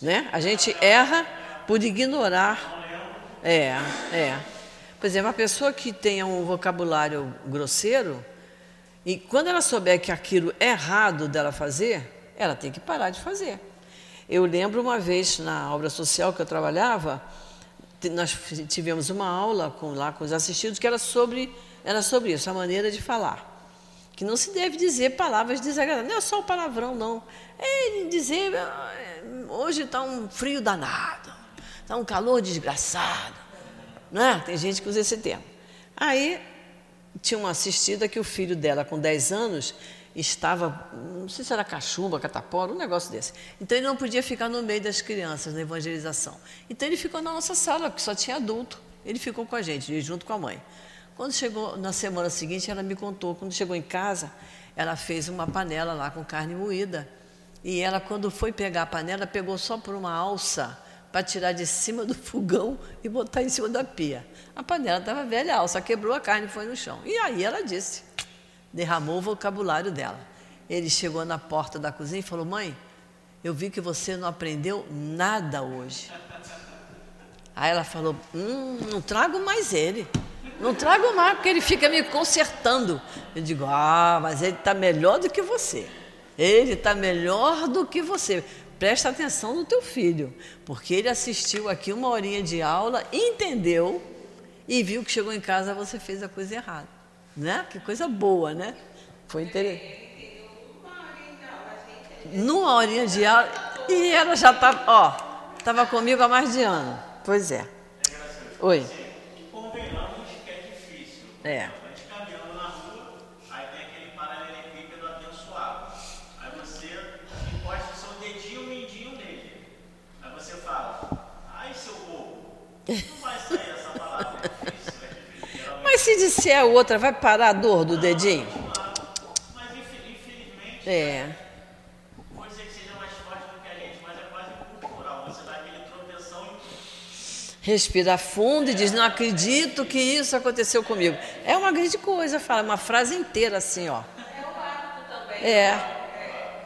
Né? A gente erra por ignorar. É, é. Por exemplo, uma pessoa que tenha um vocabulário grosseiro, e quando ela souber que aquilo é errado dela fazer, ela tem que parar de fazer. Eu lembro uma vez na obra social que eu trabalhava, nós tivemos uma aula com, lá com os assistidos que era sobre, era sobre isso, a maneira de falar que não se deve dizer palavras desagradáveis. Não é só o palavrão, não. É dizer, ah, hoje está um frio danado, está um calor desgraçado. Não é? Tem gente que usa esse termo. Aí, tinha uma assistida que o filho dela, com 10 anos, estava, não sei se era cachumba, catapora, um negócio desse. Então, ele não podia ficar no meio das crianças na evangelização. Então, ele ficou na nossa sala, porque só tinha adulto. Ele ficou com a gente, junto com a mãe. Quando chegou na semana seguinte, ela me contou, quando chegou em casa, ela fez uma panela lá com carne moída. E ela, quando foi pegar a panela, pegou só por uma alça para tirar de cima do fogão e botar em cima da pia. A panela estava velha, a alça quebrou, a carne foi no chão. E aí ela disse, derramou o vocabulário dela. ele chegou na porta da cozinha e falou: Mãe, eu vi que você não aprendeu nada hoje. Aí ela falou: Hum, não trago mais ele. Não trago mais, porque ele fica me consertando. Eu digo: Ah, mas ele está melhor do que você. Ele está melhor do que você. Presta atenção no teu filho, porque ele assistiu aqui uma horinha de aula, entendeu e viu que chegou em casa você fez a coisa errada. Né? Que coisa boa, né? Foi interessante. Numa horinha de aula. E ela já estava, ó, estava comigo há mais de ano. Pois é. Oi. Convenhamos que é difícil. É. A [laughs] Mas se disser a outra, vai parar a dor do dedinho? Mas infel- infelizmente, É. pode ser que seja mais forte do que a gente, mas é quase cultural. Você dá aquele tropeção e Respira fundo e diz: Não acredito que isso aconteceu comigo. É uma grande coisa, fala, uma frase inteira assim, ó. É.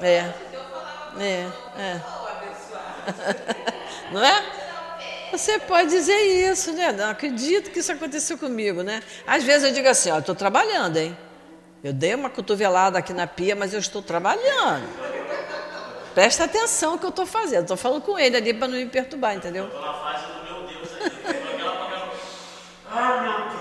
É. É. É. [laughs] Não é? Você pode dizer isso, né? Não acredito que isso aconteceu comigo, né? Às vezes eu digo assim: Ó, eu estou trabalhando, hein? Eu dei uma cotovelada aqui na pia, mas eu estou trabalhando. Presta atenção no que eu estou fazendo. Estou falando com ele ali para não me perturbar, entendeu? tô na fase do meu Deus pagando. [laughs] Ai meu Deus!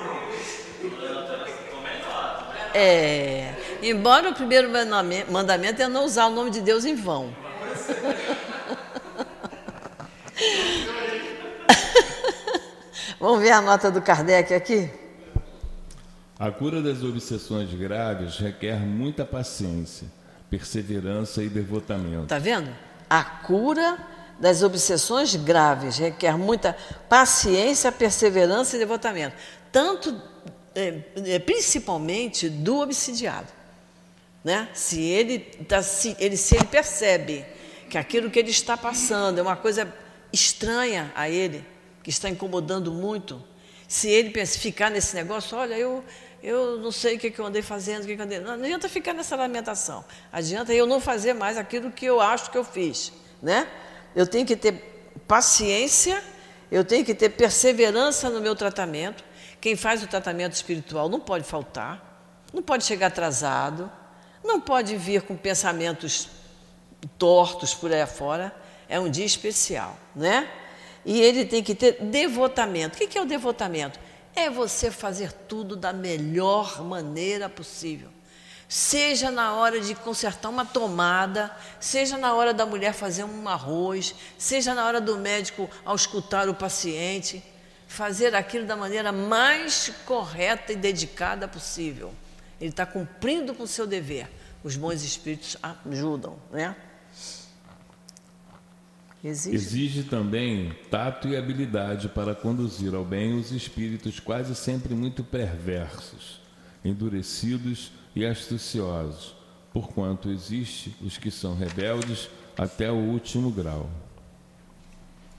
É, embora o primeiro mandame- mandamento é não usar o nome de Deus em vão. [laughs] Vamos ver a nota do Kardec aqui? A cura das obsessões graves requer muita paciência, perseverança e devotamento. Tá vendo? A cura das obsessões graves requer muita paciência, perseverança e devotamento. Tanto, é, é, principalmente do obsidiado. Né? Se, ele tá, se, ele, se ele percebe que aquilo que ele está passando é uma coisa estranha a ele, que está incomodando muito, se ele ficar nesse negócio, olha, eu, eu não sei o que, eu andei fazendo, o que, que eu andei. Não, não adianta ficar nessa lamentação. Adianta eu não fazer mais aquilo que eu acho que eu fiz. Né? Eu tenho que ter paciência, eu tenho que ter perseverança no meu tratamento. Quem faz o tratamento espiritual não pode faltar, não pode chegar atrasado, não pode vir com pensamentos tortos por aí afora. É um dia especial, né? E ele tem que ter devotamento. O que é o devotamento? É você fazer tudo da melhor maneira possível. Seja na hora de consertar uma tomada, seja na hora da mulher fazer um arroz, seja na hora do médico ao escutar o paciente, fazer aquilo da maneira mais correta e dedicada possível. Ele está cumprindo com o seu dever. Os bons espíritos ajudam, né? Exige. Exige também tato e habilidade para conduzir ao bem os espíritos quase sempre muito perversos, endurecidos e astuciosos, porquanto existe os que são rebeldes até o último grau.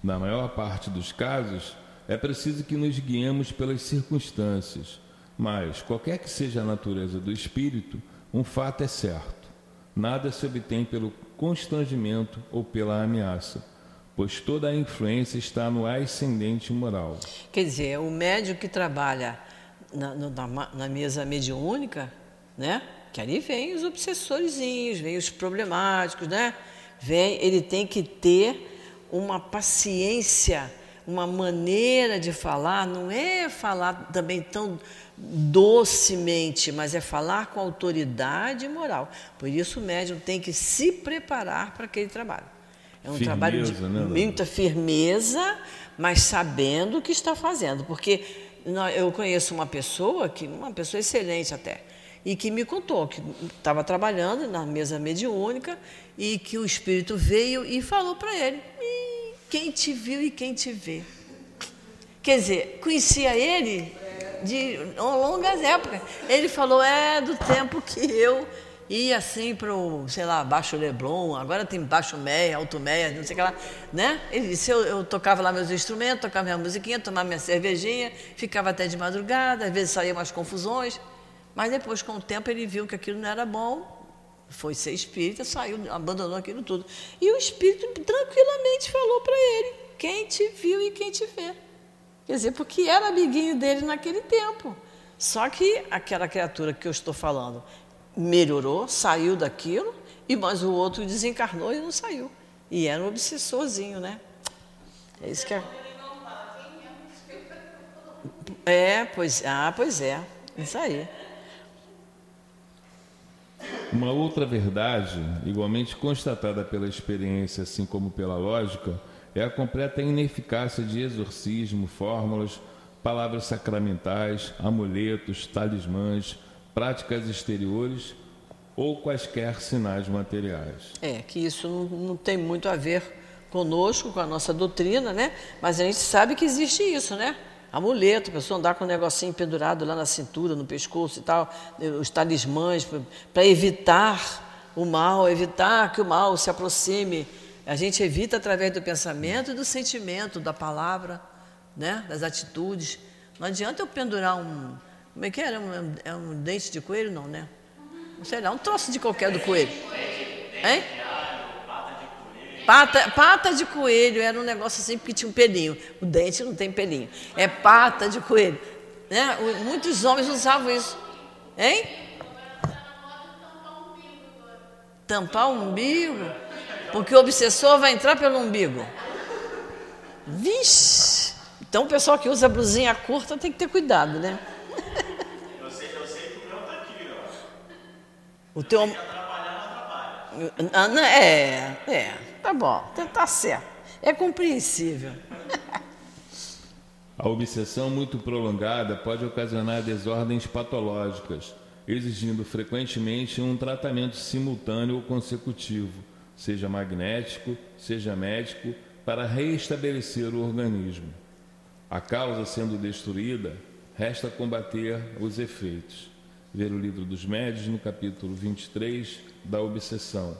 Na maior parte dos casos, é preciso que nos guiemos pelas circunstâncias, mas, qualquer que seja a natureza do espírito, um fato é certo: nada se obtém pelo constrangimento ou pela ameaça, pois toda a influência está no ascendente moral. Quer dizer, o médium que trabalha na, na na mesa mediúnica, né? Que ali vem os obsessorzinhos, vem os problemáticos, né? Vem, ele tem que ter uma paciência, uma maneira de falar, não é falar também tão docemente, mas é falar com autoridade moral. Por isso o médium tem que se preparar para aquele trabalho. É um Firmeza, trabalho de né, muita firmeza, mas sabendo o que está fazendo. Porque eu conheço uma pessoa, que uma pessoa excelente até, e que me contou que estava trabalhando na mesa mediúnica e que o espírito veio e falou para ele: "Ih, quem te viu e quem te vê. Quer dizer, conhecia ele de longas épocas. Ele falou, é do tempo que eu ia assim para o, sei lá, Baixo Leblon, agora tem Baixo Meia, Alto Meia, não sei o que lá, né? Ele disse, eu, eu tocava lá meus instrumentos, tocava minha musiquinha, tomava minha cervejinha, ficava até de madrugada, às vezes saía umas confusões, mas depois, com o tempo, ele viu que aquilo não era bom, Foi ser espírita, saiu, abandonou aquilo tudo. E o espírito tranquilamente falou para ele: quem te viu e quem te vê. Quer dizer, porque era amiguinho dele naquele tempo. Só que aquela criatura que eu estou falando melhorou, saiu daquilo, e mas o outro desencarnou e não saiu. E era um obsessorzinho, né? É isso que é. É, pois, ah, pois é. Isso aí. Uma outra verdade, igualmente constatada pela experiência, assim como pela lógica, é a completa ineficácia de exorcismo, fórmulas, palavras sacramentais, amuletos, talismãs, práticas exteriores ou quaisquer sinais materiais. É, que isso não, não tem muito a ver conosco, com a nossa doutrina, né? Mas a gente sabe que existe isso, né? amuleto, a pessoa andar com um negocinho pendurado lá na cintura, no pescoço e tal, os talismãs, para evitar o mal, evitar que o mal se aproxime. A gente evita através do pensamento e do sentimento, da palavra, né? das atitudes. Não adianta eu pendurar um. Como é que era? Um, é um dente de coelho? Não, né? Não sei lá, um troço de qualquer do coelho. Hein? Pata, pata de coelho era um negócio assim porque tinha um pelinho. O dente não tem pelinho. É pata de coelho. Né? Muitos homens usavam isso. Hein? Tampar o umbigo. Porque o obsessor vai entrar pelo umbigo. Vixe! Então o pessoal que usa blusinha curta tem que ter cuidado, né? Eu sei, eu sei que o meu tá aqui, ó. O teu. Atrapalha. Ah, É, é, tá bom, tá certo. É compreensível. [laughs] A obsessão muito prolongada pode ocasionar desordens patológicas, exigindo frequentemente um tratamento simultâneo ou consecutivo, seja magnético, seja médico, para reestabelecer o organismo. A causa sendo destruída, resta combater os efeitos. Ver o livro dos médios no capítulo 23 da obsessão.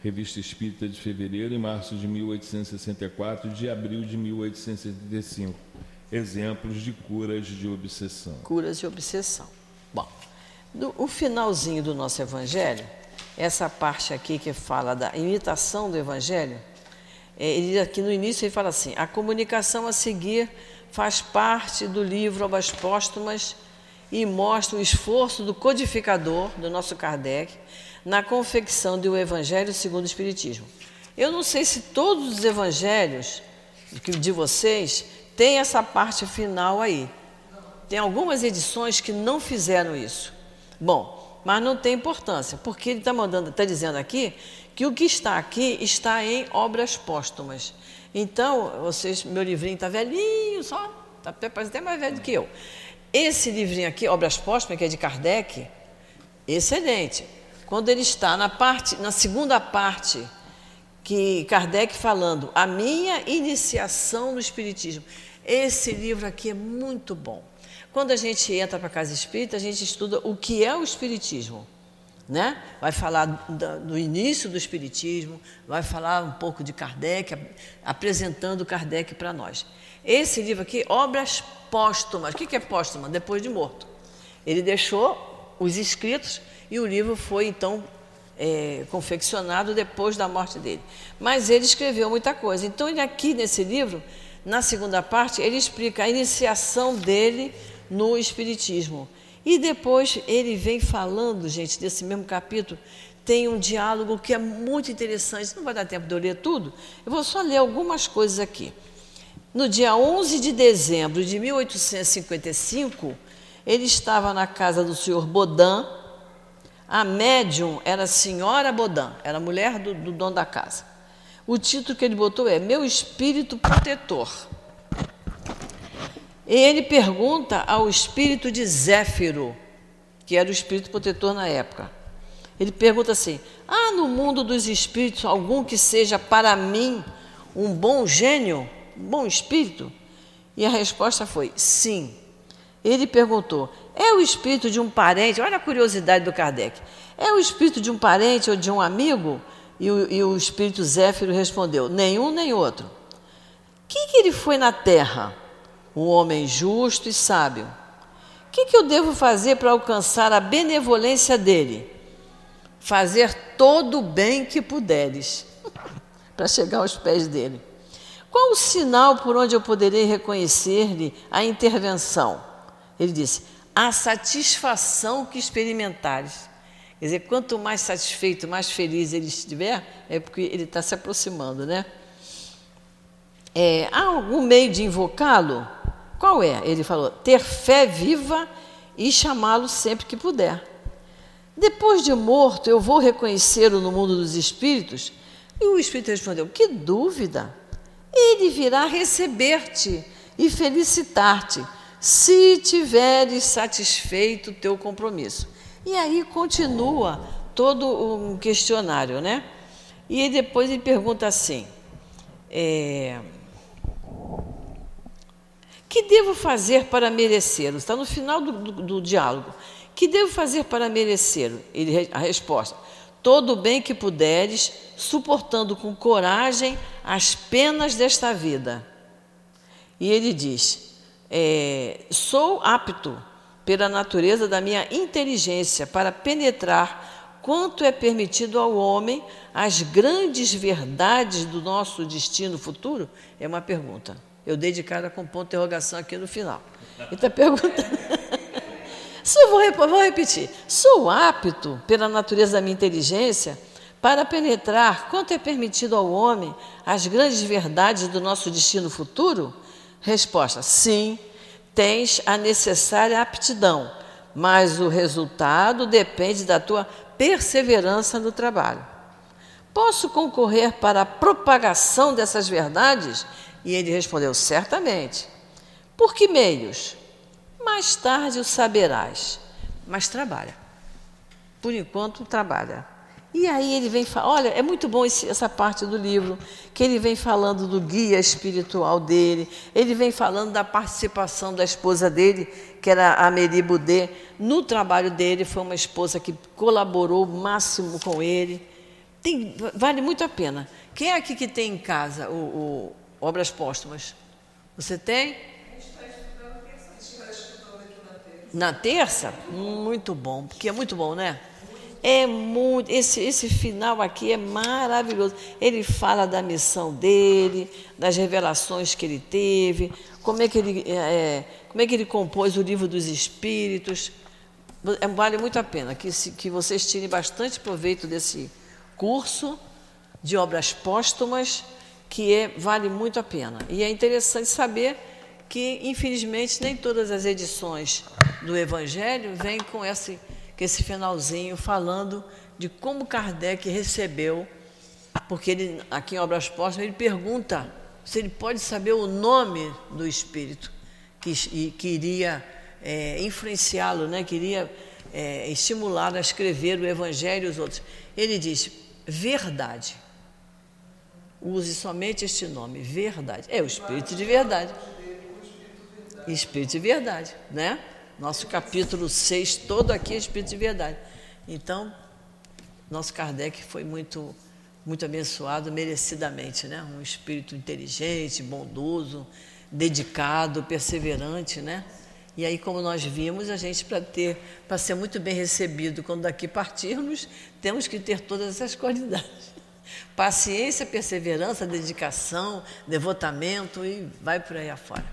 Revista Espírita de fevereiro e março de 1864 e de abril de 1875. Exemplos de curas de obsessão. Curas de obsessão. Bom, no, o finalzinho do nosso evangelho, essa parte aqui que fala da imitação do evangelho, é, ele aqui no início ele fala assim: a comunicação a seguir faz parte do livro Obras Póstumas e mostra o esforço do codificador, do nosso Kardec, na confecção do Evangelho segundo o Espiritismo. Eu não sei se todos os evangelhos de vocês têm essa parte final aí. Tem algumas edições que não fizeram isso. Bom, mas não tem importância, porque ele está mandando, está dizendo aqui que o que está aqui está em obras póstumas. Então, vocês, meu livrinho está velhinho, só, tá, parece até mais velho do que eu. Esse livrinho aqui, Obras Póstumas, que é de Kardec, excelente. Quando ele está na parte, na segunda parte, que Kardec falando a minha iniciação no Espiritismo. Esse livro aqui é muito bom. Quando a gente entra para a casa espírita, a gente estuda o que é o Espiritismo né? vai falar do início do Espiritismo, vai falar um pouco de Kardec, apresentando Kardec para nós. Esse livro aqui, Obras Póstumas. O que é póstuma? Depois de morto. Ele deixou os escritos e o livro foi então é, confeccionado depois da morte dele. Mas ele escreveu muita coisa. Então, ele aqui nesse livro, na segunda parte, ele explica a iniciação dele no Espiritismo e depois ele vem falando, gente, desse mesmo capítulo, tem um diálogo que é muito interessante. Não vai dar tempo de eu ler tudo, eu vou só ler algumas coisas aqui. No dia 11 de dezembro de 1855, ele estava na casa do senhor Bodin. A médium era a senhora Bodin, era a mulher do, do dono da casa. O título que ele botou é Meu Espírito Protetor. Ele pergunta ao espírito de Zéfiro, que era o espírito protetor na época. Ele pergunta assim: há no mundo dos espíritos algum que seja para mim um bom gênio, bom espírito? E a resposta foi: sim. Ele perguntou: é o espírito de um parente? Olha a curiosidade do Kardec: é o espírito de um parente ou de um amigo? E o, e o espírito Zéfiro respondeu: nenhum nem outro. O que, que ele foi na terra? um homem justo e sábio. O que, que eu devo fazer para alcançar a benevolência dele? fazer todo o bem que puderes [laughs] para chegar aos pés dele. Qual o sinal por onde eu poderei reconhecer-lhe a intervenção? Ele disse: a satisfação que experimentares. Quer dizer, quanto mais satisfeito, mais feliz ele estiver, é porque ele está se aproximando, né? É, há algum meio de invocá-lo? Qual é? Ele falou: ter fé viva e chamá-lo sempre que puder. Depois de morto, eu vou reconhecê-lo no mundo dos espíritos? E o espírito respondeu: Que dúvida! Ele virá receber-te e felicitar-te, se tiveres satisfeito o teu compromisso. E aí continua todo um questionário, né? E depois ele pergunta assim: é, que devo fazer para merecê-lo? Está no final do, do, do diálogo. Que devo fazer para merecê-lo? Ele, a resposta: todo o bem que puderes, suportando com coragem as penas desta vida. E ele diz: é, sou apto, pela natureza da minha inteligência, para penetrar quanto é permitido ao homem as grandes verdades do nosso destino futuro? É uma pergunta. Eu dei de cara com ponto de interrogação aqui no final. Ele está perguntando. [laughs] vou, vou repetir. Sou apto, pela natureza da minha inteligência, para penetrar quanto é permitido ao homem as grandes verdades do nosso destino futuro? Resposta: sim, tens a necessária aptidão, mas o resultado depende da tua perseverança no trabalho. Posso concorrer para a propagação dessas verdades e ele respondeu: Certamente. Por que meios? Mais tarde o saberás. Mas trabalha. Por enquanto, trabalha. E aí ele vem falar, olha, é muito bom esse, essa parte do livro, que ele vem falando do guia espiritual dele, ele vem falando da participação da esposa dele, que era a Meri Boudet, no trabalho dele, foi uma esposa que colaborou o máximo com ele. Tem, vale muito a pena. Quem é aqui que tem em casa o, obras póstumas. Você tem? Na terça? Muito bom, porque é muito bom, né? É muito, esse, esse final aqui é maravilhoso. Ele fala da missão dele, das revelações que ele teve, como é que ele, é, é como é que ele compôs o livro dos Espíritos. É, vale muito a pena que, se, que vocês tirem bastante proveito desse curso de obras póstumas que é, vale muito a pena. E é interessante saber que, infelizmente, nem todas as edições do Evangelho vêm com esse, com esse finalzinho falando de como Kardec recebeu, porque ele, aqui em Obras Póstumas, ele pergunta se ele pode saber o nome do Espírito que, que iria é, influenciá-lo, né, queria é, estimulá-lo a escrever o Evangelho e os outros. Ele diz, verdade. Use somente este nome, verdade. É o Espírito de verdade. Espírito de verdade, né? Nosso capítulo 6, todo aqui é Espírito de verdade. Então, nosso Kardec foi muito, muito abençoado merecidamente, né? Um espírito inteligente, bondoso, dedicado, perseverante, né? E aí, como nós vimos, a gente para ter, para ser muito bem recebido quando daqui partirmos, temos que ter todas essas qualidades. Paciência, perseverança, dedicação, devotamento e vai por aí afora.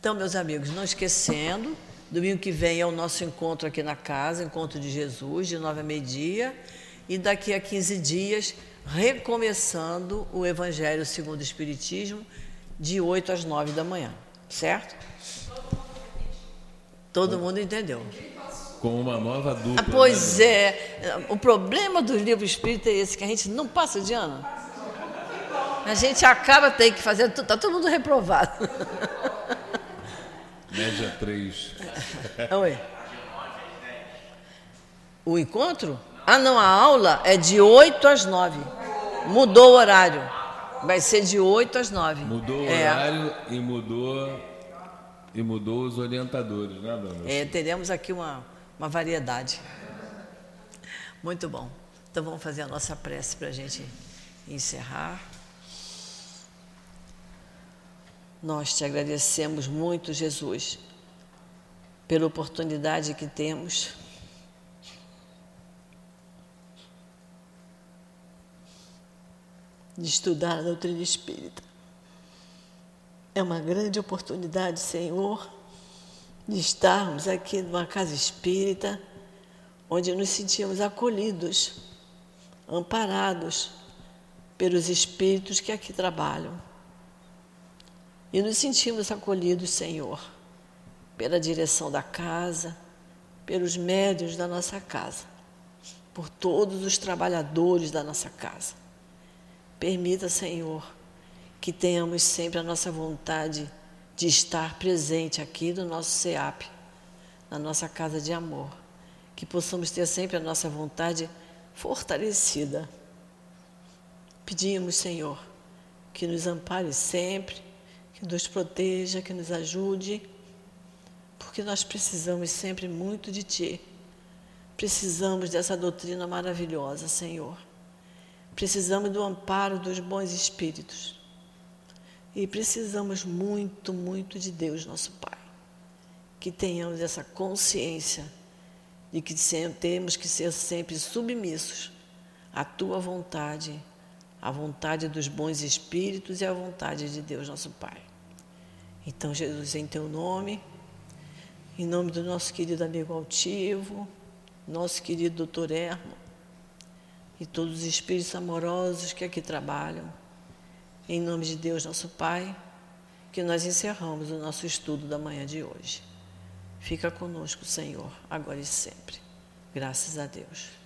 Então, meus amigos, não esquecendo, domingo que vem é o nosso encontro aqui na casa, encontro de Jesus, de nove a meio-dia, e daqui a 15 dias, recomeçando o Evangelho segundo o Espiritismo, de 8 às 9 da manhã, certo? Todo mundo entendeu com uma nova dupla. Ah, pois né? é. O problema do livro espírita é esse, que a gente não passa de ano. A gente acaba tem que fazer, está todo mundo reprovado. [laughs] Média 3. [laughs] Oi. O encontro? Ah, não, a aula é de 8 às 9. Mudou o horário. Vai ser de 8 às 9. Mudou o é. horário e mudou e mudou os orientadores, né, dona? É, teremos aqui uma uma variedade. Muito bom. Então vamos fazer a nossa prece para a gente encerrar. Nós te agradecemos muito, Jesus, pela oportunidade que temos. De estudar a doutrina espírita. É uma grande oportunidade, Senhor, de estarmos aqui numa casa espírita, onde nos sentimos acolhidos, amparados pelos espíritos que aqui trabalham. E nos sentimos acolhidos, Senhor, pela direção da casa, pelos médios da nossa casa, por todos os trabalhadores da nossa casa. Permita, Senhor, que tenhamos sempre a nossa vontade de estar presente aqui no nosso SEAP, na nossa casa de amor. Que possamos ter sempre a nossa vontade fortalecida. Pedimos, Senhor, que nos ampare sempre, que nos proteja, que nos ajude, porque nós precisamos sempre muito de Ti. Precisamos dessa doutrina maravilhosa, Senhor. Precisamos do amparo dos bons espíritos. E precisamos muito, muito de Deus, nosso Pai. Que tenhamos essa consciência de que temos que ser sempre submissos à Tua vontade, à vontade dos bons espíritos e à vontade de Deus, nosso Pai. Então, Jesus, em Teu nome, em nome do nosso querido amigo altivo, nosso querido doutor Ermo, e todos os espíritos amorosos que aqui trabalham. Em nome de Deus, nosso Pai, que nós encerramos o nosso estudo da manhã de hoje. Fica conosco, Senhor, agora e sempre. Graças a Deus.